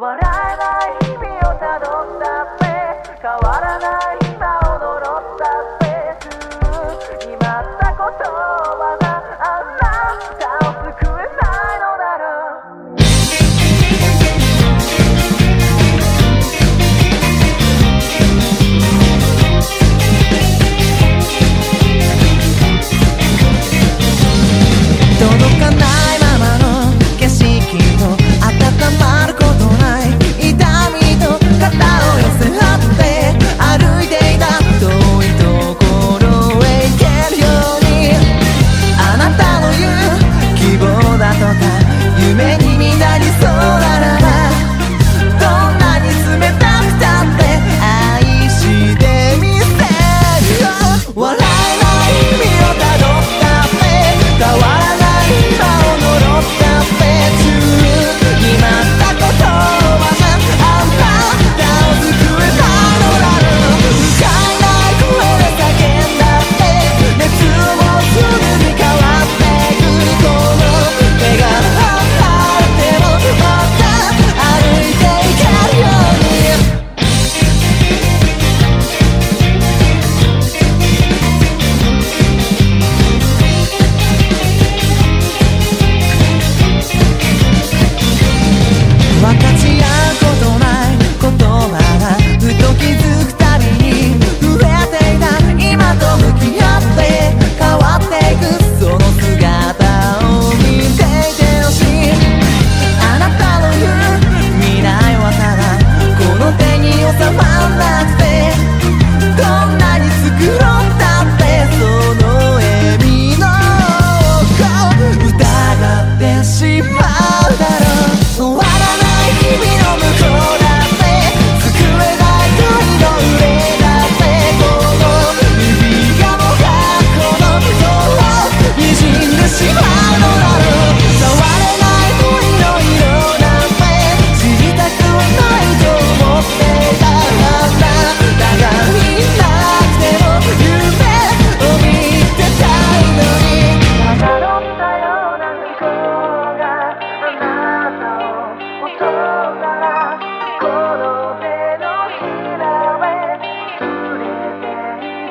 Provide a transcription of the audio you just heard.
笑えない日々をたどったって変わらない今を呪って 원래